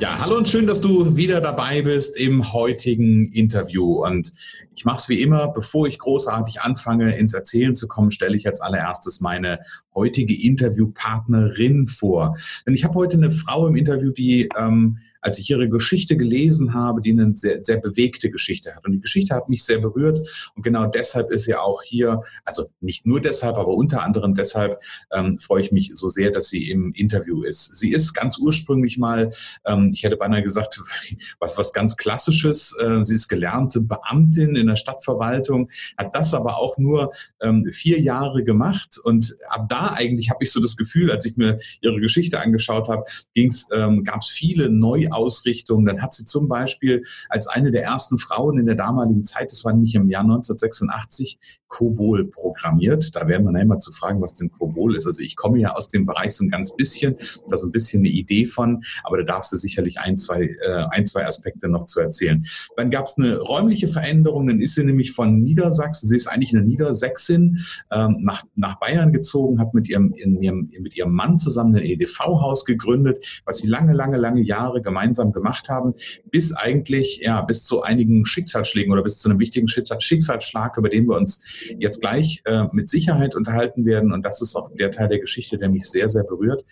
Ja, hallo und schön, dass du wieder dabei bist im heutigen Interview. Und ich mache es wie immer, bevor ich großartig anfange, ins Erzählen zu kommen, stelle ich als allererstes meine heutige Interviewpartnerin vor. Denn ich habe heute eine Frau im Interview, die ähm, als ich ihre Geschichte gelesen habe, die eine sehr, sehr bewegte Geschichte hat. Und die Geschichte hat mich sehr berührt. Und genau deshalb ist sie auch hier, also nicht nur deshalb, aber unter anderem deshalb ähm, freue ich mich so sehr, dass sie im Interview ist. Sie ist ganz ursprünglich mal, ähm, ich hätte beinahe gesagt, was, was ganz Klassisches. Äh, sie ist gelernte Beamtin in der Stadtverwaltung, hat das aber auch nur ähm, vier Jahre gemacht. Und ab da eigentlich habe ich so das Gefühl, als ich mir ihre Geschichte angeschaut habe, ähm, gab es viele neue Ausrichtung. Dann hat sie zum Beispiel als eine der ersten Frauen in der damaligen Zeit, das war nämlich im Jahr 1986, COBOL programmiert. Da werden wir nachher mal zu fragen, was denn COBOL ist. Also ich komme ja aus dem Bereich so ein ganz bisschen, da so ein bisschen eine Idee von, aber da darfst du sicherlich ein, zwei, äh, ein, zwei Aspekte noch zu erzählen. Dann gab es eine räumliche Veränderung, dann ist sie nämlich von Niedersachsen, sie ist eigentlich eine Niedersächsin, ähm, nach, nach Bayern gezogen, hat mit ihrem, in ihrem, mit ihrem Mann zusammen ein EDV-Haus gegründet, was sie lange, lange, lange Jahre gemacht gemeinsam gemacht haben, bis eigentlich, ja, bis zu einigen Schicksalsschlägen oder bis zu einem wichtigen Schicksalsschlag, über den wir uns jetzt gleich äh, mit Sicherheit unterhalten werden. Und das ist auch der Teil der Geschichte, der mich sehr, sehr berührt.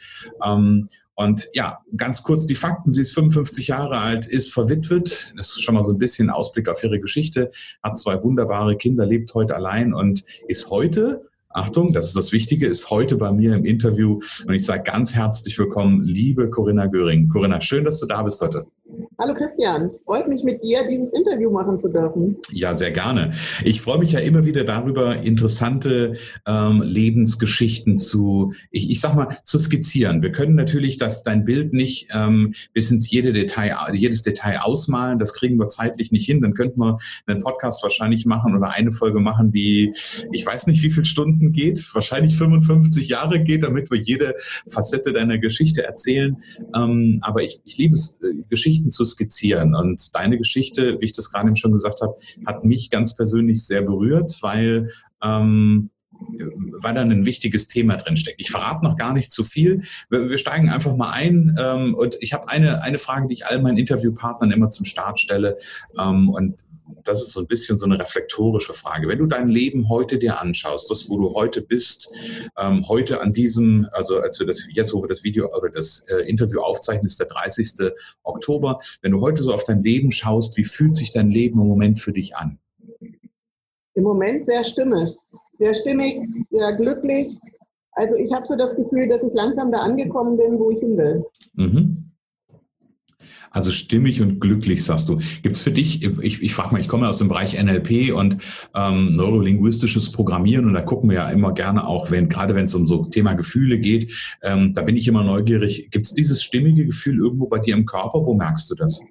Ähm, und ja, ganz kurz die Fakten. Sie ist 55 Jahre alt, ist verwitwet. Das ist schon mal so ein bisschen Ausblick auf ihre Geschichte. Hat zwei wunderbare Kinder, lebt heute allein und ist heute Achtung, das ist das Wichtige, ist heute bei mir im Interview und ich sage ganz herzlich willkommen, liebe Corinna Göring. Corinna, schön, dass du da bist heute. Hallo Christian, es freut mich mit dir dieses Interview machen zu dürfen. Ja, sehr gerne. Ich freue mich ja immer wieder darüber, interessante ähm, Lebensgeschichten zu, ich, ich sag mal, zu skizzieren. Wir können natürlich das, dein Bild nicht ähm, bis ins jede Detail, jedes Detail ausmalen. Das kriegen wir zeitlich nicht hin. Dann könnten wir einen Podcast wahrscheinlich machen oder eine Folge machen, die, ich weiß nicht, wie viele Stunden geht, wahrscheinlich 55 Jahre geht, damit wir jede Facette deiner Geschichte erzählen. Ähm, aber ich, ich liebe es, äh, Geschichten zu skizzieren. Und deine Geschichte, wie ich das gerade eben schon gesagt habe, hat mich ganz persönlich sehr berührt, weil ähm, weil da ein wichtiges Thema drin steckt. Ich verrate noch gar nicht zu viel. Wir, wir steigen einfach mal ein. Ähm, und ich habe eine, eine Frage, die ich all meinen Interviewpartnern immer zum Start stelle. Ähm, und das ist so ein bisschen so eine reflektorische Frage. Wenn du dein Leben heute dir anschaust, das, wo du heute bist, ähm, heute an diesem, also als wir das, jetzt, wo wir das Video oder das äh, Interview aufzeichnen, ist der 30. Oktober. Wenn du heute so auf dein Leben schaust, wie fühlt sich dein Leben im Moment für dich an? Im Moment sehr stimmig. Sehr stimmig, sehr glücklich. Also ich habe so das Gefühl, dass ich langsam da angekommen bin, wo ich hin will. Mhm. Also stimmig und glücklich, sagst du. Gibt es für dich, ich, ich frage mal, ich komme aus dem Bereich NLP und ähm, neurolinguistisches Programmieren und da gucken wir ja immer gerne auch, wenn gerade wenn es um so Thema Gefühle geht, ähm, da bin ich immer neugierig. Gibt es dieses stimmige Gefühl irgendwo bei dir im Körper? Wo merkst du das?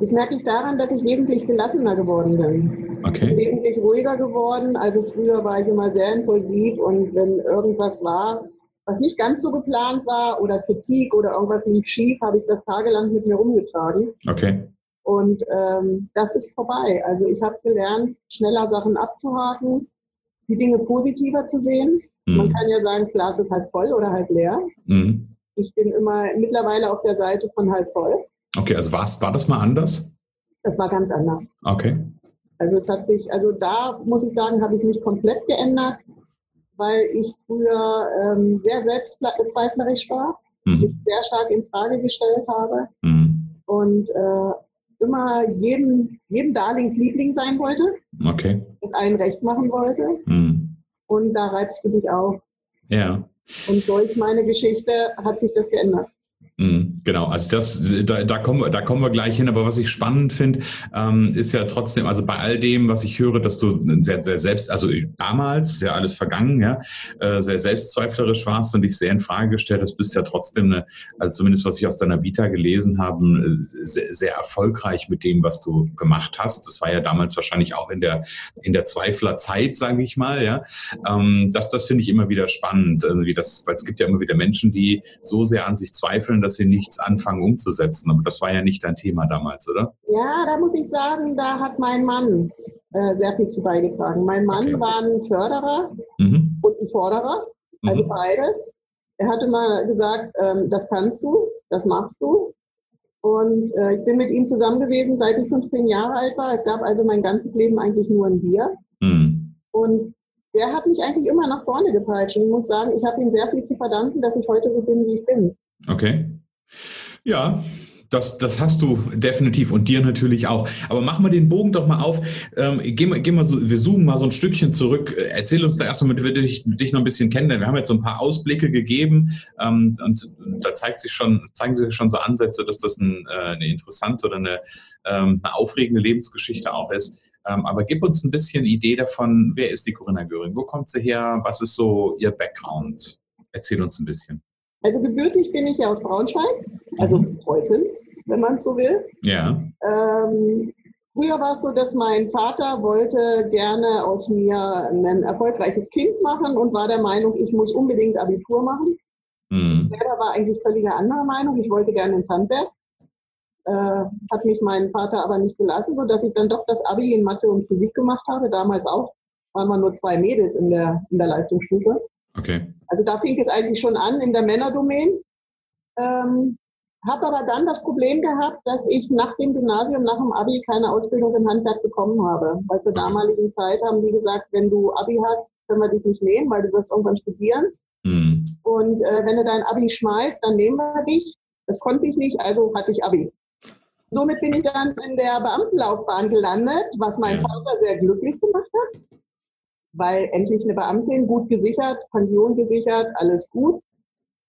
Das merke ich daran, dass ich wesentlich gelassener geworden bin. Okay. Wesentlich ruhiger geworden. Also früher war ich immer sehr impulsiv und wenn irgendwas war, was nicht ganz so geplant war oder Kritik oder irgendwas lief schief, habe ich das tagelang mit mir rumgetragen. Okay. Und ähm, das ist vorbei. Also ich habe gelernt, schneller Sachen abzuhaken, die Dinge positiver zu sehen. Mhm. Man kann ja sagen, Glas ist halt voll oder halt leer. Mhm. Ich bin immer mittlerweile auf der Seite von halb voll. Okay, also war's, war das mal anders? Das war ganz anders. Okay. Also es hat sich, also da muss ich sagen, habe ich mich komplett geändert weil ich früher ähm, sehr selbstzweiflerisch war, mhm. mich sehr stark in Frage gestellt habe mhm. und äh, immer jedem, jedem Darlingsliebling sein wollte okay. und allen recht machen wollte. Mhm. Und da reibst du dich auf. Ja. Und durch meine Geschichte hat sich das geändert. Mhm. Genau, also das, da, da, kommen wir, da kommen wir gleich hin. Aber was ich spannend finde, ähm, ist ja trotzdem, also bei all dem, was ich höre, dass du sehr, sehr selbst, also damals, ja alles vergangen, ja, äh, sehr selbstzweiflerisch warst und dich sehr in Frage gestellt hast, bist ja trotzdem eine, also zumindest was ich aus deiner Vita gelesen habe, äh, sehr, sehr erfolgreich mit dem, was du gemacht hast. Das war ja damals wahrscheinlich auch in der, in der Zweiflerzeit, sage ich mal, ja. Ähm, das, das finde ich immer wieder spannend, also wie das, weil es gibt ja immer wieder Menschen, die so sehr an sich zweifeln, dass sie nichts nichts anfangen umzusetzen. Aber das war ja nicht dein Thema damals, oder? Ja, da muss ich sagen, da hat mein Mann äh, sehr viel zu beigetragen. Mein Mann okay. war ein Förderer mhm. und ein Forderer, also mhm. beides. Er hatte mal gesagt, ähm, das kannst du, das machst du. Und äh, ich bin mit ihm zusammen gewesen, seit ich 15 Jahre alt war. Es gab also mein ganzes Leben eigentlich nur ein Bier. Mhm. Und der hat mich eigentlich immer nach vorne gepeitscht. Und ich muss sagen, ich habe ihm sehr viel zu verdanken, dass ich heute so bin, wie ich bin. Okay. Ja, das, das hast du definitiv und dir natürlich auch. Aber mach mal den Bogen doch mal auf. Ähm, geh mal, geh mal so, wir zoomen mal so ein Stückchen zurück. Erzähl uns da erstmal, damit wir dich, dich noch ein bisschen kennenlernen. Wir haben jetzt so ein paar Ausblicke gegeben ähm, und da zeigt sich schon, zeigen sich schon so Ansätze, dass das ein, äh, eine interessante oder eine, ähm, eine aufregende Lebensgeschichte auch ist. Ähm, aber gib uns ein bisschen Idee davon, wer ist die Corinna Göring? Wo kommt sie her? Was ist so ihr Background? Erzähl uns ein bisschen. Also gebürtig bin ich ja aus Braunschweig, also mhm. Preußen, wenn man es so will. Ja. Ähm, früher war es so, dass mein Vater wollte gerne aus mir ein erfolgreiches Kind machen und war der Meinung, ich muss unbedingt Abitur machen. Mhm. Selber war eigentlich völlig anderer Meinung. Ich wollte gerne ins Handwerk. Äh, hat mich mein Vater aber nicht gelassen, sodass ich dann doch das Abi in Mathe und Physik gemacht habe. Damals auch waren wir nur zwei Mädels in der, in der Leistungsstufe. Okay. Also da fing es eigentlich schon an in der Männerdomain. Ähm, habe aber dann das Problem gehabt, dass ich nach dem Gymnasium, nach dem Abi keine Ausbildung im Handwerk bekommen habe. Weil zur damaligen Zeit haben die gesagt, wenn du Abi hast, können wir dich nicht nehmen, weil du wirst irgendwann studieren. Mhm. Und äh, wenn du dein Abi schmeißt, dann nehmen wir dich. Das konnte ich nicht, also hatte ich Abi. Somit bin ich dann in der Beamtenlaufbahn gelandet, was mein. Vater sehr glücklich gemacht hat weil endlich eine Beamtin gut gesichert, Pension gesichert, alles gut.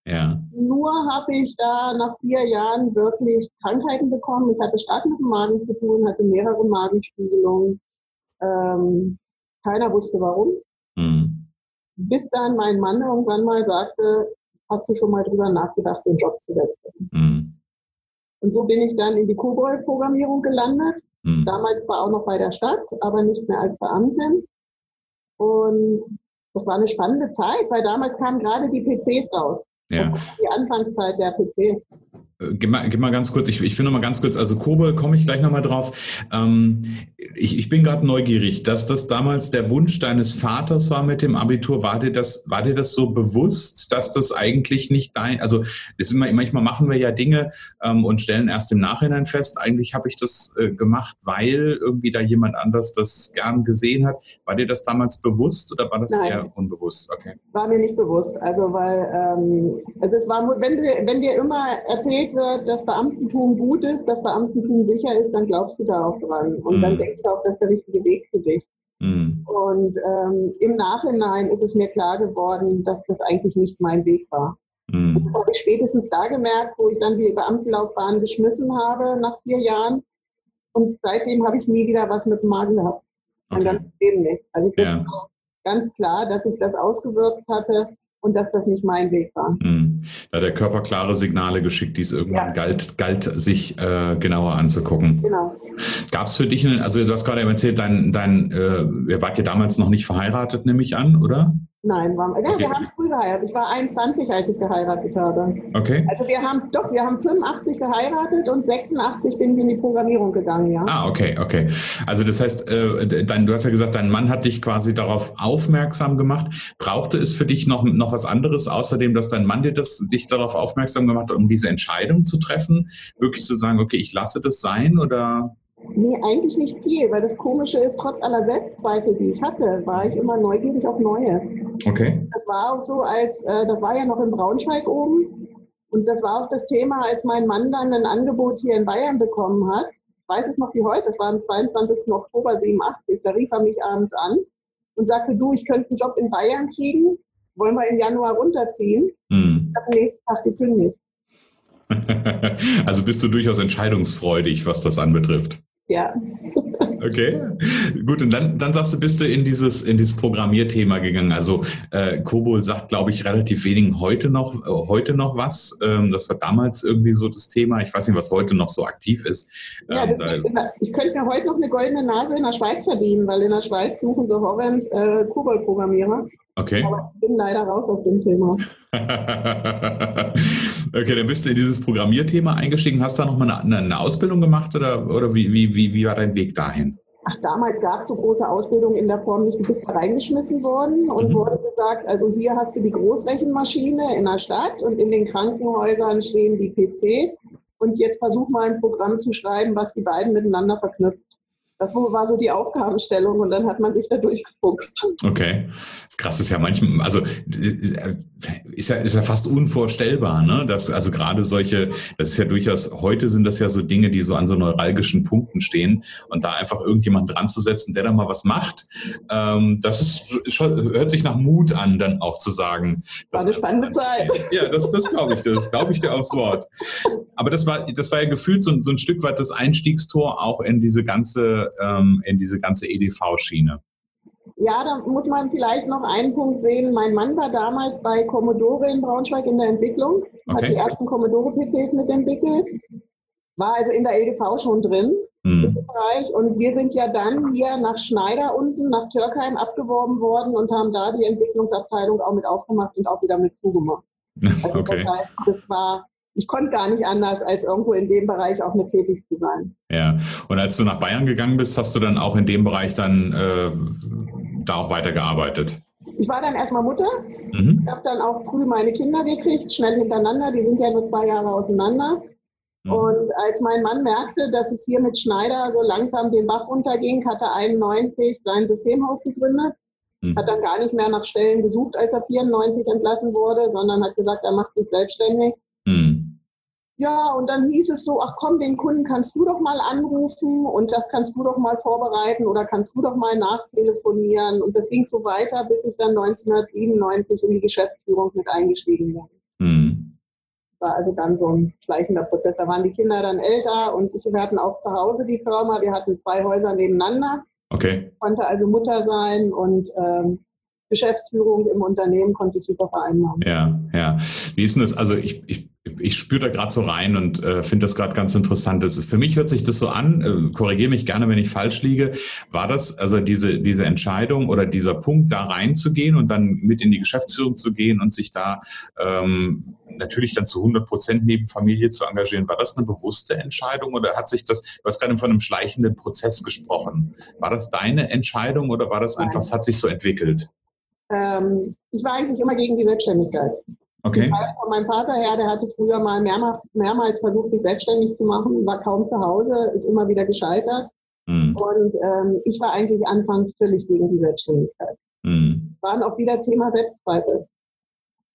Ja. Nur habe ich da nach vier Jahren wirklich Krankheiten bekommen. Ich hatte stark mit dem Magen zu tun, hatte mehrere Magenspiegelungen. Ähm, keiner wusste warum. Mhm. Bis dann mein Mann irgendwann mal sagte, hast du schon mal drüber nachgedacht, den Job zu wechseln? Mhm. Und so bin ich dann in die Kobold-Programmierung gelandet. Mhm. Damals zwar auch noch bei der Stadt, aber nicht mehr als Beamtin. Und das war eine spannende Zeit, weil damals kamen gerade die PCs raus. Ja. die Anfangszeit der PC. Äh, gib mal, gib mal ganz kurz, ich, ich finde mal ganz kurz, also Kobold komme ich gleich nochmal drauf. Ähm, ich, ich bin gerade neugierig, dass das damals der Wunsch deines Vaters war mit dem Abitur. War dir das, war dir das so bewusst, dass das eigentlich nicht dein, also das immer, manchmal machen wir ja Dinge ähm, und stellen erst im Nachhinein fest, eigentlich habe ich das äh, gemacht, weil irgendwie da jemand anders das gern gesehen hat. War dir das damals bewusst oder war das Nein. eher unbewusst? Okay. War mir nicht bewusst. Also weil ähm, also es war, wenn, wenn dir immer erzählt erzählt wird, dass Beamtentum gut ist, dass Beamtentum sicher ist, dann glaubst du da auch dran. Und mhm. dann denkst du auch, das ist der richtige Weg für dich. Mhm. Und ähm, im Nachhinein ist es mir klar geworden, dass das eigentlich nicht mein Weg war. Mhm. Das habe ich spätestens da gemerkt, wo ich dann die Beamtenlaufbahn geschmissen habe nach vier Jahren. Und seitdem habe ich nie wieder was mit dem Magen gehabt. Mein okay. ganzes Leben nicht. Also ich ja. ganz klar, dass sich das ausgewirkt hatte und dass das nicht mein Weg war. Mhm. Da hat der Körper klare Signale geschickt, die es irgendwann ja. galt, galt, sich äh, genauer anzugucken. Genau. Gab es für dich, einen, also du hast gerade erzählt, dein, dein, äh, ihr wart ja damals noch nicht verheiratet, nehme ich an, oder? Nein, war, ja, okay. wir haben früh geheiratet. Ich war 21, als ich geheiratet habe. Okay. Also wir haben, doch, wir haben 85 geheiratet und 86 bin ich in die Programmierung gegangen, ja. Ah, okay, okay. Also das heißt, äh, dein, du hast ja gesagt, dein Mann hat dich quasi darauf aufmerksam gemacht. Brauchte es für dich noch, noch was anderes, außerdem, dass dein Mann dir das, dich darauf aufmerksam gemacht hat, um diese Entscheidung zu treffen? Wirklich zu sagen, okay, ich lasse das sein oder? Nee, eigentlich nicht viel, weil das Komische ist, trotz aller Selbstzweifel, die ich hatte, war ich immer neugierig auf Neue. Okay. Das war auch so, als äh, das war ja noch in Braunschweig oben. Und das war auch das Thema, als mein Mann dann ein Angebot hier in Bayern bekommen hat. Ich weiß es noch wie heute, das war am 22. Oktober 87. Da rief er mich abends an und sagte, du, ich könnte einen Job in Bayern kriegen, wollen wir im Januar runterziehen. Mhm. Ich habe am nächsten Tag gekündigt. also bist du durchaus entscheidungsfreudig, was das anbetrifft. Ja. Okay, gut. Und dann, dann sagst du, bist du in dieses, in dieses Programmierthema gegangen. Also äh, Kobol sagt, glaube ich, relativ wenigen heute noch, äh, heute noch was. Ähm, das war damals irgendwie so das Thema. Ich weiß nicht, was heute noch so aktiv ist. Ja, ähm, das, ich könnte mir heute noch eine goldene Nase in der Schweiz verdienen, weil in der Schweiz suchen so horrend äh, Kobol-Programmierer. Okay. Aber ich bin leider raus aus dem Thema. okay, dann bist du in dieses Programmierthema eingestiegen. Hast du da nochmal eine, eine Ausbildung gemacht oder, oder wie, wie, wie, wie war dein Weg dahin? Ach, damals gab es so große Ausbildung in der Form nicht. Du bist da reingeschmissen worden und mhm. wurde gesagt, also hier hast du die Großrechenmaschine in der Stadt und in den Krankenhäusern stehen die PCs. Und jetzt versuch mal ein Programm zu schreiben, was die beiden miteinander verknüpft. Das war so die Aufgabenstellung und dann hat man sich da durchgefuchst. Okay. Das krass ist ja manchmal, also ist ja, ist ja fast unvorstellbar, ne? Dass also gerade solche, das ist ja durchaus, heute sind das ja so Dinge, die so an so neuralgischen Punkten stehen und da einfach irgendjemand dran zu setzen, der da mal was macht, ähm, das ist schon, hört sich nach Mut an, dann auch zu sagen. Das war eine spannende Zeit. Ja, das, das glaube ich, das glaube ich dir aufs Wort. Aber das war, das war ja gefühlt so, so ein Stück weit das Einstiegstor auch in diese ganze ähm, in diese ganze EDV-Schiene? Ja, da muss man vielleicht noch einen Punkt sehen. Mein Mann war damals bei Commodore in Braunschweig in der Entwicklung, okay. hat die ersten Commodore-PCs mitentwickelt, war also in der EDV schon drin. Mhm. Bereich. Und wir sind ja dann hier nach Schneider unten, nach Türkheim abgeworben worden und haben da die Entwicklungsabteilung auch mit aufgemacht und auch wieder mit zugemacht. Also okay. das heißt, das war ich konnte gar nicht anders, als irgendwo in dem Bereich auch mit tätig zu sein. Ja, und als du nach Bayern gegangen bist, hast du dann auch in dem Bereich dann äh, da auch weitergearbeitet? Ich war dann erstmal Mutter. Mhm. Ich habe dann auch früh meine Kinder gekriegt, schnell hintereinander. Die sind ja nur zwei Jahre auseinander. Mhm. Und als mein Mann merkte, dass es hier mit Schneider so langsam den Bach runterging, hat er 91 sein Systemhaus gegründet. Mhm. Hat dann gar nicht mehr nach Stellen gesucht, als er 94 entlassen wurde, sondern hat gesagt, er macht sich selbstständig. Ja, und dann hieß es so, ach komm, den Kunden kannst du doch mal anrufen und das kannst du doch mal vorbereiten oder kannst du doch mal nachtelefonieren. Und das ging so weiter, bis ich dann 1997 in die Geschäftsführung mit eingestiegen bin. Mhm. War also dann so ein schleichender Prozess. Da waren die Kinder dann älter und ich, wir hatten auch zu Hause die Firma. Wir hatten zwei Häuser nebeneinander. Okay. Konnte also Mutter sein und ähm, Geschäftsführung im Unternehmen konnte ich super vereinbaren. Ja, ja. Wie ist denn das? Also ich, ich, ich spüre da gerade so rein und äh, finde das gerade ganz interessant. Das, für mich hört sich das so an, äh, korrigiere mich gerne, wenn ich falsch liege. War das also diese, diese Entscheidung oder dieser Punkt, da reinzugehen und dann mit in die Geschäftsführung zu gehen und sich da ähm, natürlich dann zu 100 Prozent neben Familie zu engagieren, war das eine bewusste Entscheidung oder hat sich das, du hast gerade von einem schleichenden Prozess gesprochen. War das deine Entscheidung oder war das einfach, es hat sich so entwickelt? Ähm, ich war eigentlich immer gegen die Selbstständigkeit. Okay. Von meinem Vater her, der hatte früher mal mehrmals, mehrmals versucht, sich selbstständig zu machen, war kaum zu Hause, ist immer wieder gescheitert. Mhm. Und ähm, ich war eigentlich anfangs völlig gegen die Selbstständigkeit. Mhm. Waren auch wieder Thema Selbstzweifel.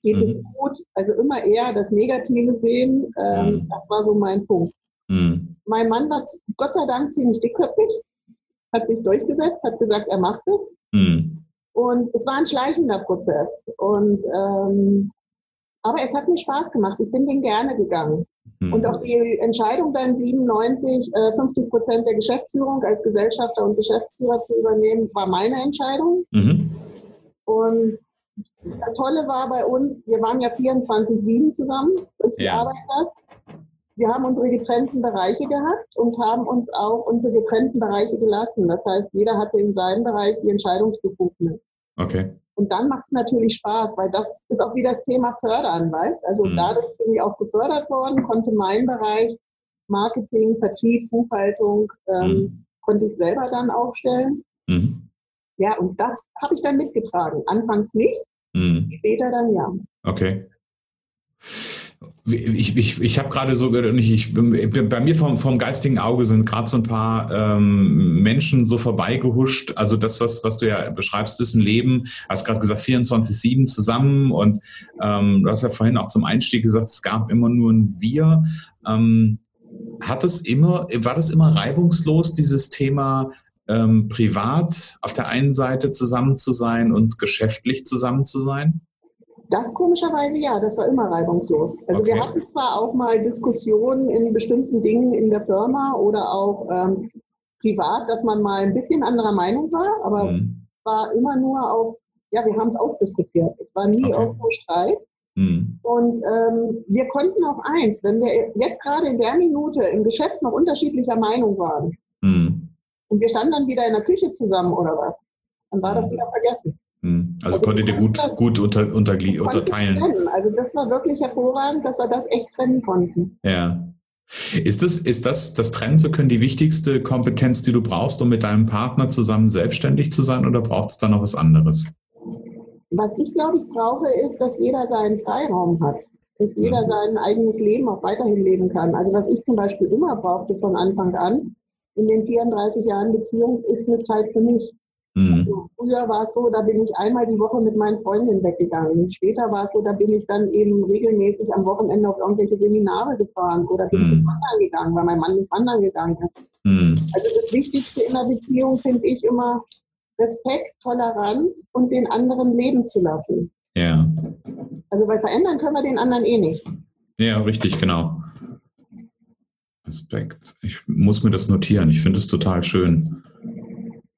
Geht mhm. es gut? Also immer eher das Negative sehen. Ähm, mhm. das war so mein Punkt. Mhm. Mein Mann war Gott sei Dank ziemlich dickköpfig, hat sich durchgesetzt, hat gesagt, er macht es. Mhm. Und es war ein schleichender Prozess. Und ähm, aber es hat mir Spaß gemacht. Ich bin den gerne gegangen. Mhm. Und auch die Entscheidung dann 97, äh, 50 Prozent der Geschäftsführung als Gesellschafter und Geschäftsführer zu übernehmen, war meine Entscheidung. Mhm. Und das Tolle war bei uns, wir waren ja 24-7 zusammen, als ja. Arbeiter. Wir haben unsere getrennten Bereiche gehabt und haben uns auch unsere getrennten Bereiche gelassen. Das heißt, jeder hatte in seinem Bereich die Entscheidungsbefugnis. Okay. Und dann macht es natürlich Spaß, weil das ist auch wieder das Thema Fördern, weißt Also mhm. dadurch bin ich auch gefördert worden, konnte meinen Bereich Marketing, Vertrieb, Buchhaltung, ähm, mhm. konnte ich selber dann aufstellen. Mhm. Ja, und das habe ich dann mitgetragen. Anfangs nicht, mhm. später dann ja. Okay. Ich, ich, ich habe gerade so, ich, bei mir vom, vom geistigen Auge sind gerade so ein paar ähm, Menschen so vorbeigehuscht. Also das, was, was du ja beschreibst, ist ein Leben. Hast gerade gesagt, 24-7 zusammen und ähm, du hast ja vorhin auch zum Einstieg gesagt, es gab immer nur ein Wir. Ähm, hat es immer, war das immer reibungslos, dieses Thema ähm, privat auf der einen Seite zusammen zu sein und geschäftlich zusammen zu sein? Das komischerweise ja, das war immer reibungslos. Also okay. wir hatten zwar auch mal Diskussionen in bestimmten Dingen in der Firma oder auch ähm, privat, dass man mal ein bisschen anderer Meinung war, aber mhm. war immer nur auf, ja, wir haben es ausdiskutiert. Es war nie okay. irgendwo Streit. Mhm. Und ähm, wir konnten auch eins, wenn wir jetzt gerade in der Minute im Geschäft noch unterschiedlicher Meinung waren mhm. und wir standen dann wieder in der Küche zusammen oder was, dann war das mhm. wieder vergessen. Mhm. Also, also konntet ihr gut, gut unter, unter, unterteilen. Also das war wirklich hervorragend, dass wir das echt trennen konnten. Ja. Ist das, ist das, das trennen zu können, die wichtigste Kompetenz, die du brauchst, um mit deinem Partner zusammen selbstständig zu sein oder braucht es da noch was anderes? Was ich glaube, ich brauche, ist, dass jeder seinen Freiraum hat. Dass jeder mhm. sein eigenes Leben auch weiterhin leben kann. Also was ich zum Beispiel immer brauchte von Anfang an, in den 34 Jahren Beziehung, ist eine Zeit für mich. Mhm. Also früher war es so, da bin ich einmal die Woche mit meinen Freundinnen weggegangen. Später war es so, da bin ich dann eben regelmäßig am Wochenende auf irgendwelche Seminare gefahren oder bin mhm. zum Wandern gegangen, weil mein Mann nicht wandern gegangen ist. Mhm. Also das Wichtigste in einer Beziehung finde ich immer Respekt, Toleranz und den anderen leben zu lassen. Ja. Also weil verändern können wir den anderen eh nicht. Ja, richtig, genau. Respekt. Ich muss mir das notieren. Ich finde es total schön.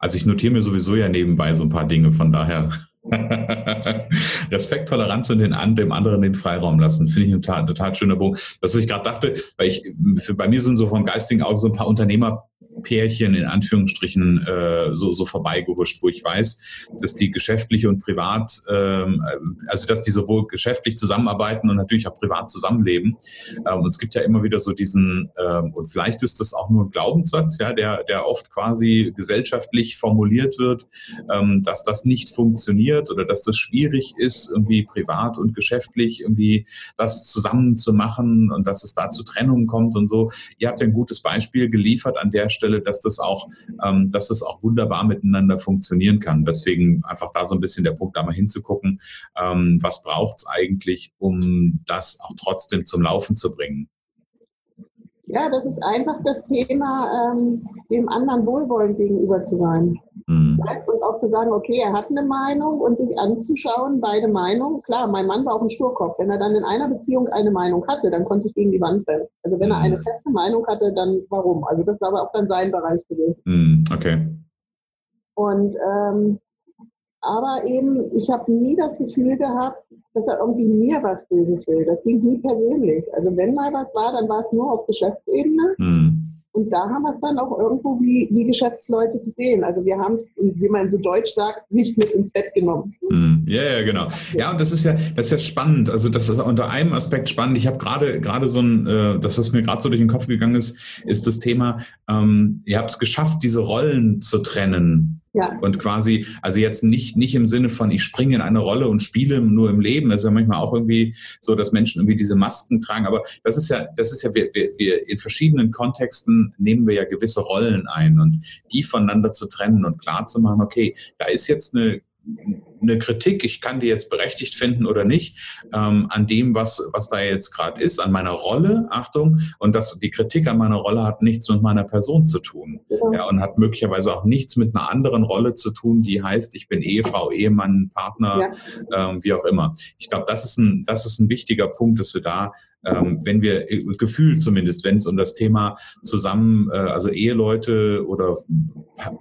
Also ich notiere mir sowieso ja nebenbei so ein paar Dinge, von daher Respekt, Toleranz und den, dem anderen den Freiraum lassen, finde ich ein total, total schöner Punkt. Was ich gerade dachte, weil ich, für, bei mir sind so vom geistigen Auge so ein paar Unternehmer Pärchen in Anführungsstrichen äh, so, so vorbeigehuscht, wo ich weiß, dass die geschäftlich und privat, ähm, also dass die sowohl geschäftlich zusammenarbeiten und natürlich auch privat zusammenleben. Ähm, und es gibt ja immer wieder so diesen, ähm, und vielleicht ist das auch nur ein Glaubenssatz, ja, der, der oft quasi gesellschaftlich formuliert wird, ähm, dass das nicht funktioniert oder dass das schwierig ist, irgendwie privat und geschäftlich irgendwie das zusammen zu machen und dass es da zu Trennungen kommt und so. Ihr habt ein gutes Beispiel geliefert an der Stelle, dass das auch, ähm, dass das auch wunderbar miteinander funktionieren kann. Deswegen einfach da so ein bisschen der Punkt, da mal hinzugucken, ähm, was braucht es eigentlich, um das auch trotzdem zum Laufen zu bringen. Ja, das ist einfach das Thema, ähm, dem anderen wohlwollend gegenüber zu sein. Mhm. Und auch zu sagen, okay, er hat eine Meinung und sich anzuschauen, beide Meinungen. Klar, mein Mann war auch ein Sturkopf. Wenn er dann in einer Beziehung eine Meinung hatte, dann konnte ich gegen die Wand rennen. Also wenn mhm. er eine feste Meinung hatte, dann warum? Also das war aber auch dann sein Bereich gewesen. Mhm. Okay. Und ähm, aber eben, ich habe nie das Gefühl gehabt, dass er irgendwie mir was Böses will. Das ging nie persönlich. Also wenn mal was war, dann war es nur auf Geschäftsebene. Mhm. Und da haben wir es dann auch irgendwo wie, wie Geschäftsleute gesehen. Also wir haben, wie man so deutsch sagt, nicht mit ins Bett genommen. Mhm. Ja, ja, genau. Ja, und das ist ja, das ist ja spannend. Also das ist unter einem Aspekt spannend. Ich habe gerade gerade so ein, äh, das, was mir gerade so durch den Kopf gegangen ist, ist das Thema, ähm, ihr habt es geschafft, diese Rollen zu trennen. Und quasi, also jetzt nicht, nicht im Sinne von, ich springe in eine Rolle und spiele nur im Leben. Das ist ja manchmal auch irgendwie so, dass Menschen irgendwie diese Masken tragen. Aber das ist ja, das ist ja, wir, wir, wir in verschiedenen Kontexten nehmen wir ja gewisse Rollen ein und die voneinander zu trennen und klar zu machen, okay, da ist jetzt eine eine Kritik, ich kann die jetzt berechtigt finden oder nicht, ähm, an dem, was, was da jetzt gerade ist, an meiner Rolle, Achtung, und das, die Kritik an meiner Rolle hat nichts mit meiner Person zu tun. Ja. und hat möglicherweise auch nichts mit einer anderen Rolle zu tun, die heißt, ich bin Ehefrau, Ehemann, Partner, ja. ähm, wie auch immer. Ich glaube, das ist ein, das ist ein wichtiger Punkt, dass wir da ähm, wenn wir äh, Gefühl zumindest, wenn es um das Thema zusammen, äh, also Eheleute oder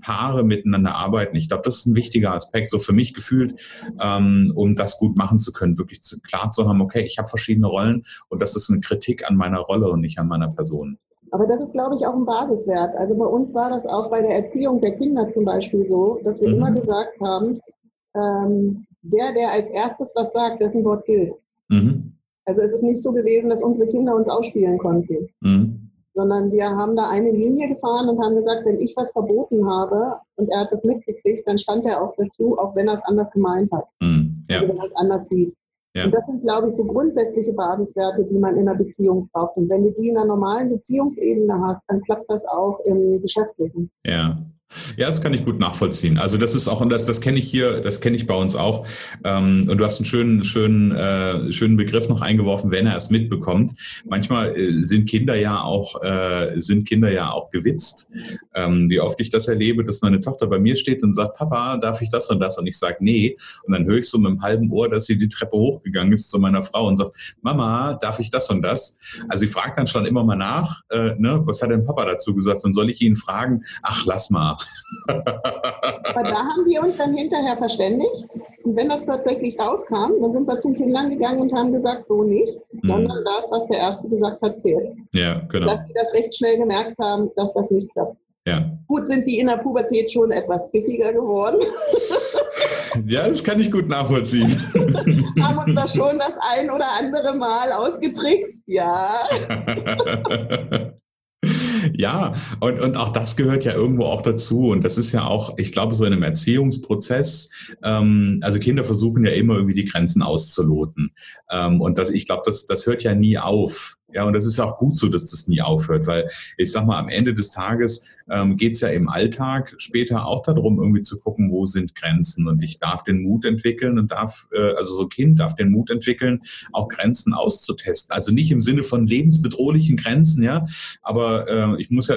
Paare miteinander arbeiten, ich glaube, das ist ein wichtiger Aspekt, so für mich gefühlt, ähm, um das gut machen zu können, wirklich zu, klar zu haben, okay, ich habe verschiedene Rollen und das ist eine Kritik an meiner Rolle und nicht an meiner Person. Aber das ist, glaube ich, auch ein Basiswert. Also bei uns war das auch bei der Erziehung der Kinder zum Beispiel so, dass wir mhm. immer gesagt haben, ähm, der, der als erstes was sagt, dessen Wort gilt. Mhm. Also es ist nicht so gewesen, dass unsere Kinder uns ausspielen konnten. Mhm. Sondern wir haben da eine Linie gefahren und haben gesagt, wenn ich was verboten habe und er hat das mitgekriegt, dann stand er auch dazu, auch wenn er es anders gemeint hat. Mhm. Ja. Also wenn er es anders sieht. Ja. Und das sind, glaube ich, so grundsätzliche Basiswerte, die man in einer Beziehung braucht. Und wenn du die in einer normalen Beziehungsebene hast, dann klappt das auch im Geschäftlichen. Ja. Ja, das kann ich gut nachvollziehen. Also das ist auch, und das, das kenne ich hier, das kenne ich bei uns auch. Ähm, und du hast einen schönen, schönen, äh, schönen Begriff noch eingeworfen, wenn er es mitbekommt. Manchmal äh, sind Kinder ja auch, äh, sind Kinder ja auch gewitzt. Ähm, wie oft ich das erlebe, dass meine Tochter bei mir steht und sagt, Papa, darf ich das und das? Und ich sage, nee. Und dann höre ich so mit einem halben Ohr, dass sie die Treppe hochgegangen ist zu meiner Frau und sagt, Mama, darf ich das und das? Also sie fragt dann schon immer mal nach, äh, ne, was hat denn Papa dazu gesagt? Und soll ich ihn fragen, ach, lass mal. Aber da haben wir uns dann hinterher verständigt. Und wenn das tatsächlich rauskam, dann sind wir zum Kindern gegangen und haben gesagt, so nicht, mhm. sondern das, was der Erste gesagt hat, zählt. Ja, genau. Dass sie das recht schnell gemerkt haben, dass das nicht klappt. Ja. Gut, sind die in der Pubertät schon etwas pfiffiger geworden. Ja, das kann ich gut nachvollziehen. Haben uns da schon das ein oder andere Mal ausgetrickst, ja. Ja, und, und auch das gehört ja irgendwo auch dazu. Und das ist ja auch, ich glaube, so in einem Erziehungsprozess, ähm, also Kinder versuchen ja immer irgendwie die Grenzen auszuloten. Ähm, und das, ich glaube, das, das hört ja nie auf. Ja, und das ist auch gut so, dass das nie aufhört, weil ich sag mal, am Ende des Tages ähm, geht ja im Alltag später auch darum, irgendwie zu gucken, wo sind Grenzen. Und ich darf den Mut entwickeln und darf, äh, also so ein Kind darf den Mut entwickeln, auch Grenzen auszutesten. Also nicht im Sinne von lebensbedrohlichen Grenzen, ja, aber äh, ich muss ja,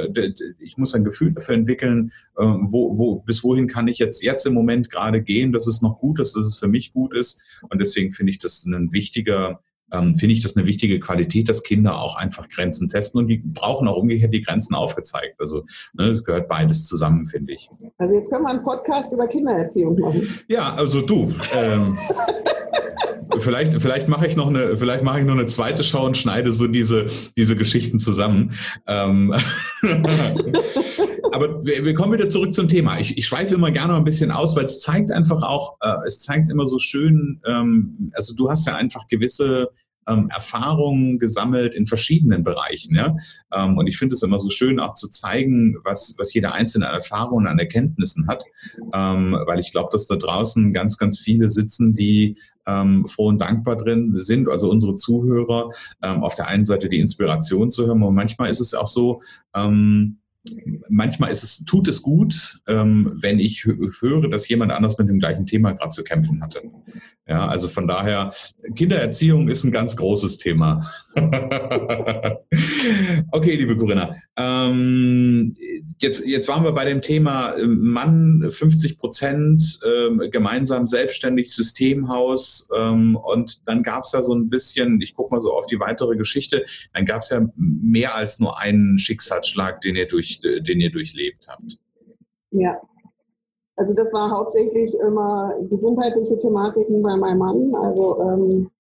ich muss ein Gefühl dafür entwickeln, äh, wo, wo, bis wohin kann ich jetzt, jetzt im Moment gerade gehen, dass es noch gut ist, dass es für mich gut ist. Und deswegen finde ich das ein wichtiger, ähm, finde ich das eine wichtige Qualität, dass Kinder auch einfach Grenzen testen und die brauchen auch umgekehrt die Grenzen aufgezeigt. Also ne, es gehört beides zusammen, finde ich. Also jetzt können wir einen Podcast über Kindererziehung machen. Ja, also du. Ähm, vielleicht, vielleicht mache ich noch eine, vielleicht mache ich noch eine zweite Show und schneide so diese, diese Geschichten zusammen. Ähm, aber wir, wir, kommen wieder zurück zum Thema. Ich, ich schweife immer gerne ein bisschen aus, weil es zeigt einfach auch, äh, es zeigt immer so schön, ähm, also du hast ja einfach gewisse ähm, Erfahrungen gesammelt in verschiedenen Bereichen. Ja? Ähm, und ich finde es immer so schön, auch zu zeigen, was, was jeder einzelne an Erfahrungen, an Erkenntnissen hat, ähm, weil ich glaube, dass da draußen ganz, ganz viele sitzen, die ähm, froh und dankbar drin sind, also unsere Zuhörer, ähm, auf der einen Seite die Inspiration zu hören, und manchmal ist es auch so, ähm, manchmal ist es, tut es gut, ähm, wenn ich höre, dass jemand anders mit dem gleichen Thema gerade zu kämpfen hatte. Ja, also von daher, Kindererziehung ist ein ganz großes Thema. okay, liebe Corinna. Ähm, jetzt, jetzt waren wir bei dem Thema äh, Mann 50 Prozent, äh, gemeinsam selbstständig Systemhaus ähm, und dann gab es ja so ein bisschen, ich gucke mal so auf die weitere Geschichte, dann gab es ja mehr als nur einen Schicksalsschlag, den ihr, durch, den ihr durchlebt habt. Ja, also das war hauptsächlich immer gesundheitliche Thematiken bei meinem Mann. Also ähm,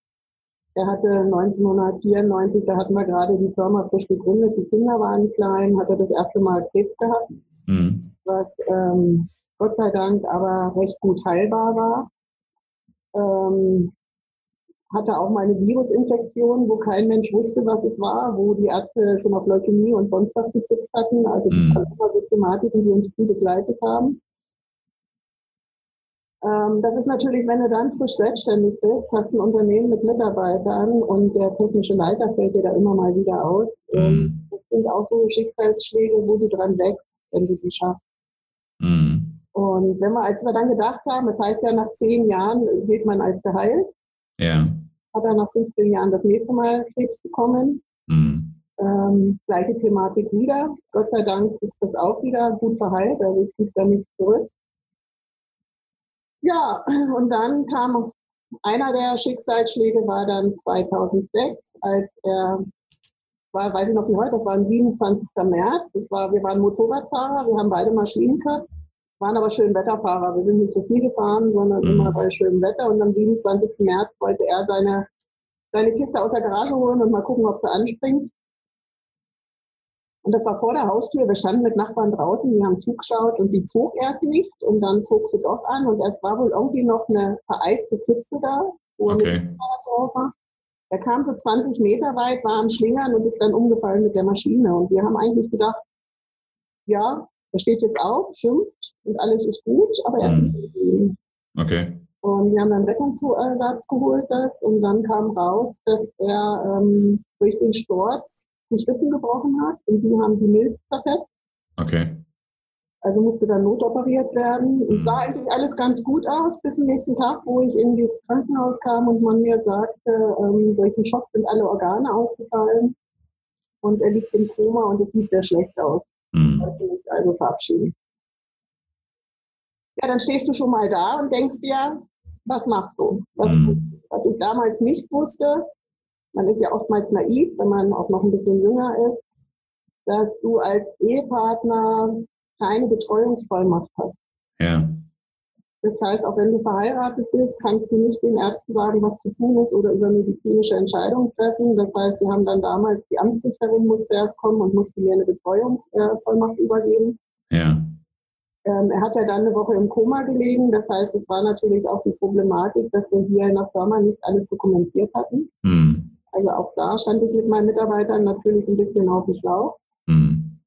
er hatte 1994, da hatten wir gerade die Firma frisch gegründet, die Kinder waren klein, hat er das erste Mal Krebs gehabt, mhm. was ähm, Gott sei Dank aber recht gut heilbar war. Ähm, hatte auch mal eine Virusinfektion, wo kein Mensch wusste, was es war, wo die Ärzte schon auf Leukämie und sonst was getippt hatten. Also das mhm. waren immer so Thematiken, die uns viel begleitet haben. Ähm, das ist natürlich, wenn du dann frisch selbstständig bist, hast ein Unternehmen mit Mitarbeitern und der technische Leiter fällt dir da immer mal wieder aus. Mhm. Das sind auch so Schicksalsschläge, wo du dran wächst, wenn du die schaffst. Mhm. Und wenn wir, als wir dann gedacht haben, das heißt ja, nach zehn Jahren geht man als geheilt. Ja. Hat er nach 15 Jahren das nächste Mal Krebs bekommen. Mhm. Ähm, gleiche Thematik wieder. Gott sei Dank ist das auch wieder gut verheilt, also es gibt da nichts zurück. Ja, und dann kam einer der Schicksalsschläge war dann 2006, als er war, weiß ich noch wie heute, das war am 27. März. Das war, wir waren Motorradfahrer, wir haben beide Maschinen gehabt, waren aber schön Wetterfahrer. Wir sind nicht so viel gefahren, sondern mhm. immer bei schönem Wetter. Und am 27. März wollte er seine, seine Kiste aus der Garage holen und mal gucken, ob sie anspringt. Und das war vor der Haustür. Wir standen mit Nachbarn draußen, die haben zugeschaut und die zog erst nicht und dann zog sie doch an und es war wohl irgendwie noch eine vereiste Pfütze da, wo okay. er war. Er kam so 20 Meter weit, war am Schlingern und ist dann umgefallen mit der Maschine. Und wir haben eigentlich gedacht, ja, er steht jetzt auf, schimpft und alles ist gut, aber er ist mhm. nicht Okay. Und wir haben dann Rettungsersatz geholt das und dann kam raus, dass er ähm, durch den Sturz sich Rippen gebrochen hat und die haben die Milz zerfetzt. Okay. Also musste dann notoperiert werden. Und sah eigentlich alles ganz gut aus, bis zum nächsten Tag, wo ich in dieses Krankenhaus kam und man mir sagte, ähm, durch den Schock sind alle Organe ausgefallen und er liegt im Koma und es sieht sehr schlecht aus. Mhm. Also verabschieden. Ja, dann stehst du schon mal da und denkst dir, was machst du? Was, mhm. was ich damals nicht wusste, man ist ja oftmals naiv, wenn man auch noch ein bisschen jünger ist, dass du als Ehepartner keine Betreuungsvollmacht hast. Ja. Das heißt, auch wenn du verheiratet bist, kannst du nicht den Ärzten sagen, was zu tun ist oder über medizinische Entscheidungen treffen. Das heißt, wir haben dann damals, die Amtsrichterin musste erst kommen und musste mir eine Betreuungsvollmacht übergeben. Ja. Ähm, er hat ja dann eine Woche im Koma gelegen. Das heißt, es war natürlich auch die Problematik, dass wir hier in der Firma nicht alles dokumentiert hatten. Mhm. Also auch da stand ich mit meinen Mitarbeitern natürlich ein bisschen auf dem Schlauch. Mhm.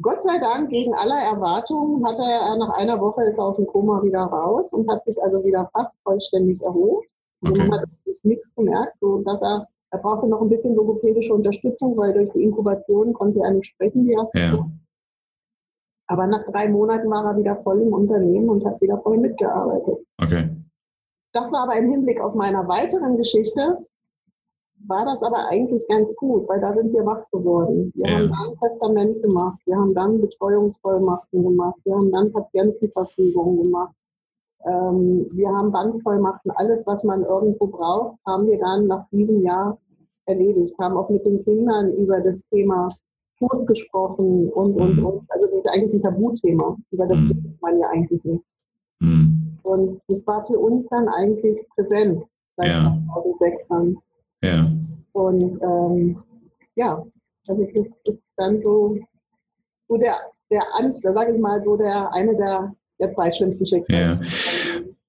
Gott sei Dank, gegen aller Erwartungen, hat er nach einer Woche ist aus dem Koma wieder raus und hat sich also wieder fast vollständig erholt. Okay. Und man hat nichts gemerkt, so dass er, er brauchte noch ein bisschen logopädische Unterstützung, weil durch die Inkubation konnte er nicht sprechen, wie er ja. Aber nach drei Monaten war er wieder voll im Unternehmen und hat wieder voll mitgearbeitet. Okay. Das war aber im Hinblick auf meiner weiteren Geschichte war das aber eigentlich ganz gut, weil da sind wir wach geworden. Wir ja. haben dann Testament gemacht, wir haben dann Betreuungsvollmachten gemacht, wir haben dann Patientenverfügungen gemacht, ähm, wir haben Bandvollmachten, alles, was man irgendwo braucht, haben wir dann nach diesem Jahr erledigt, haben auch mit den Kindern über das Thema Tod gesprochen und, und, mhm. und. Also das ist eigentlich ein Tabuthema, über das mhm. man ja eigentlich nicht. Mhm. Und das war für uns dann eigentlich präsent, seit ja. 2006 dann. Ja. Und ähm, ja, also das ist dann so, so der, der da sage ich mal, so der eine der, der zwei schlimmsten Schicksale. Ja.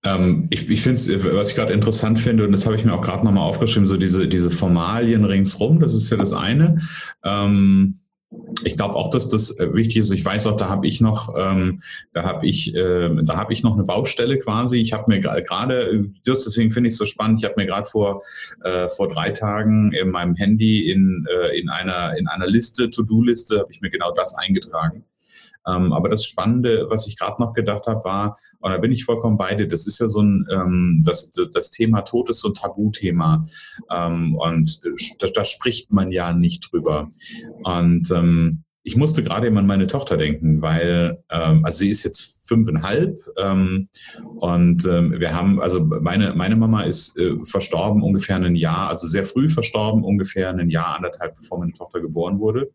Ähm, ich ich finde es, was ich gerade interessant finde, und das habe ich mir auch gerade nochmal aufgeschrieben, so diese, diese Formalien ringsrum, das ist ja das eine. Ähm, ich glaube auch, dass das äh, wichtig ist. Ich weiß auch, da habe ich noch, ähm, da habe ich, äh, da habe ich noch eine Baustelle quasi. Ich habe mir gerade, deswegen finde ich es so spannend. Ich habe mir gerade vor äh, vor drei Tagen in meinem Handy in äh, in einer in einer Liste To-Do-Liste habe ich mir genau das eingetragen. Ähm, aber das Spannende, was ich gerade noch gedacht habe, war, und da bin ich vollkommen bei dir, das ist ja so ein, ähm, das, das Thema Tod ist so ein Tabuthema. Ähm, und da, da spricht man ja nicht drüber. Und ähm, ich musste gerade eben an meine Tochter denken, weil, ähm, also sie ist jetzt fünfeinhalb. Ähm, und ähm, wir haben, also meine, meine Mama ist äh, verstorben ungefähr ein Jahr, also sehr früh verstorben, ungefähr ein Jahr, anderthalb, bevor meine Tochter geboren wurde.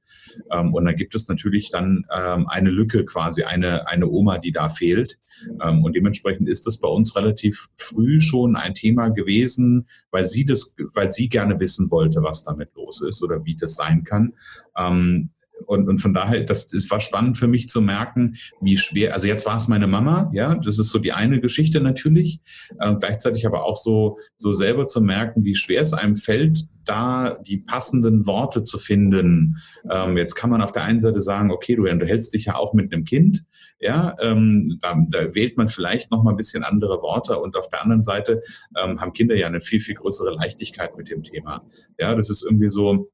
Ähm, und da gibt es natürlich dann ähm, eine Lücke quasi, eine, eine Oma, die da fehlt. Ähm, und dementsprechend ist das bei uns relativ früh schon ein Thema gewesen, weil sie das, weil sie gerne wissen wollte, was damit los ist oder wie das sein kann. Ähm, und, und von daher, das, das war spannend für mich zu merken, wie schwer, also jetzt war es meine Mama, ja, das ist so die eine Geschichte natürlich, äh, gleichzeitig aber auch so, so selber zu merken, wie schwer es einem fällt, da die passenden Worte zu finden. Ähm, jetzt kann man auf der einen Seite sagen, okay, du unterhältst dich ja auch mit einem Kind, ja, ähm, da, da wählt man vielleicht noch mal ein bisschen andere Worte und auf der anderen Seite ähm, haben Kinder ja eine viel, viel größere Leichtigkeit mit dem Thema. Ja, das ist irgendwie so,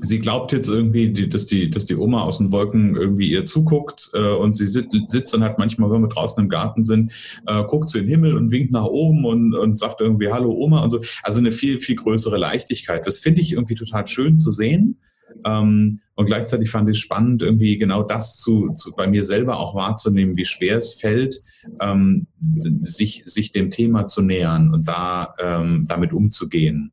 sie glaubt jetzt irgendwie, dass die, dass die Oma aus den Wolken irgendwie ihr zuguckt äh, und sie sit, sitzt dann halt manchmal, wenn wir draußen im Garten sind, äh, guckt in den Himmel und winkt nach oben und, und sagt irgendwie Hallo Oma und so. Also eine viel, viel größere Leichtigkeit. Das finde ich irgendwie total schön zu sehen. Ähm, und gleichzeitig fand ich es spannend, irgendwie genau das zu, zu, bei mir selber auch wahrzunehmen, wie schwer es fällt, ähm, sich, sich dem Thema zu nähern und da ähm, damit umzugehen.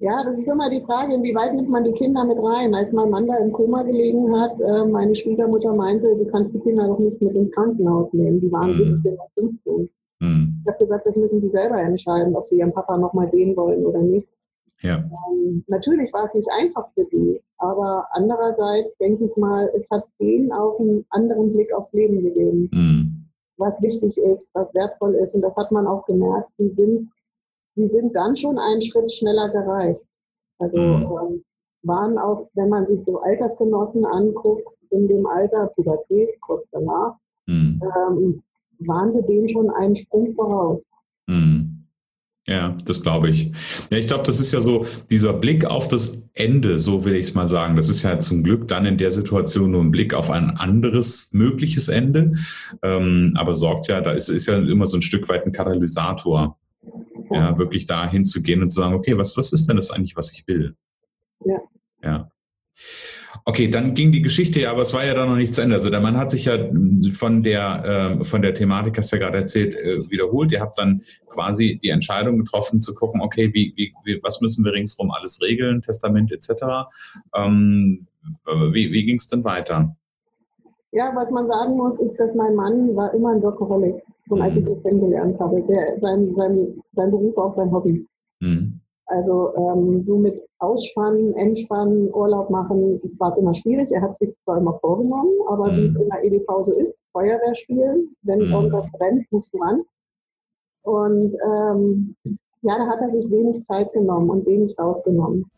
Ja, das ist immer die Frage, inwieweit nimmt man die Kinder mit rein? Als mein Mann da im Koma gelegen hat, äh, meine Schwiegermutter meinte, du kannst die Kinder doch nicht mit ins Krankenhaus nehmen. Die waren mhm. 17 und 15. Mhm. Ich habe gesagt, das müssen die selber entscheiden, ob sie ihren Papa nochmal sehen wollen oder nicht. Ja. Ähm, natürlich war es nicht einfach für die, aber andererseits denke ich mal, es hat denen auch einen anderen Blick aufs Leben gegeben. Mhm. Was wichtig ist, was wertvoll ist. Und das hat man auch gemerkt. Die sind die sind dann schon einen Schritt schneller gereicht. Also mhm. ähm, waren auch, wenn man sich so Altersgenossen anguckt, in dem Alter, Pubertät, kurz danach, mhm. ähm, waren wir denen schon einen Sprung voraus. Mhm. Ja, das glaube ich. Ja, ich glaube, das ist ja so dieser Blick auf das Ende, so will ich es mal sagen. Das ist ja zum Glück dann in der Situation nur ein Blick auf ein anderes mögliches Ende. Ähm, aber sorgt ja, da ist, ist ja immer so ein Stück weit ein Katalysator, ja, wirklich da hinzugehen und zu sagen, okay, was, was ist denn das eigentlich, was ich will? Ja. Ja. Okay, dann ging die Geschichte ja, aber es war ja dann noch nicht zu Ende. Also der Mann hat sich ja von der, äh, von der Thematik, hast du ja gerade erzählt, äh, wiederholt. Ihr habt dann quasi die Entscheidung getroffen zu gucken, okay, wie, wie, wie was müssen wir ringsherum alles regeln, Testament etc. Ähm, wie wie ging es denn weiter? Ja, was man sagen muss, ist, dass mein Mann war immer ein Workaholic, schon als ich ihn kennengelernt habe. Der, sein, sein, sein Beruf auch sein Hobby. Mhm. Also ähm, so mit Ausspannen, Entspannen, Urlaub machen, war es immer schwierig. Er hat sich zwar immer vorgenommen, aber mhm. wie es in der EDV so ist, Feuerwehr spielen, wenn mhm. irgendwas brennt, musst du ran. Und ähm, ja, da hat er sich wenig Zeit genommen und wenig rausgenommen.